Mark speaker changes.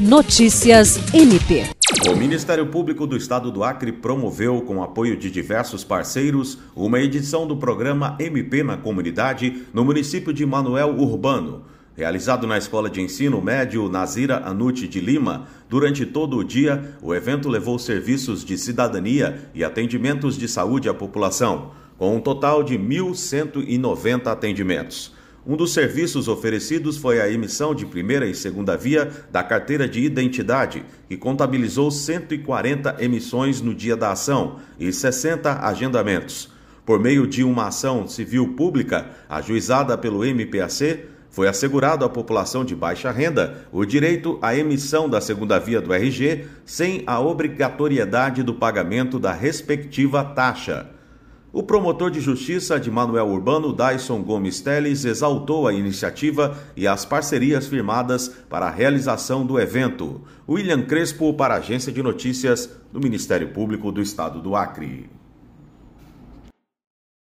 Speaker 1: Notícias MP.
Speaker 2: O Ministério Público do Estado do Acre promoveu, com apoio de diversos parceiros, uma edição do programa MP na Comunidade no município de Manuel Urbano. Realizado na Escola de Ensino Médio Nazira Anuti de Lima, durante todo o dia, o evento levou serviços de cidadania e atendimentos de saúde à população, com um total de 1.190 atendimentos. Um dos serviços oferecidos foi a emissão de primeira e segunda via da carteira de identidade, que contabilizou 140 emissões no dia da ação e 60 agendamentos. Por meio de uma ação civil pública ajuizada pelo MPAC, foi assegurado à população de baixa renda o direito à emissão da segunda via do RG sem a obrigatoriedade do pagamento da respectiva taxa. O promotor de justiça de Manuel Urbano, Dyson Gomes Teles, exaltou a iniciativa e as parcerias firmadas para a realização do evento. William Crespo, para a Agência de Notícias do Ministério Público do Estado do Acre.